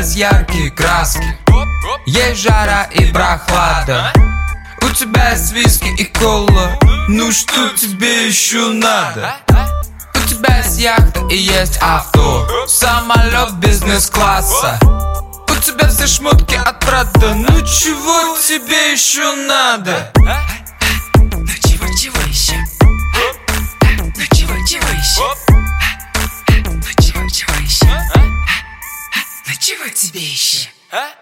есть яркие краски Есть жара и прохлада У тебя есть виски и кола Ну что тебе еще надо? У тебя есть яхта и есть авто Самолет бизнес-класса У тебя все шмотки от Прада Ну чего тебе еще надо? Ну чего, чего еще? Ну чего, чего еще? Ну чего, чего еще? vai bicha? Hã?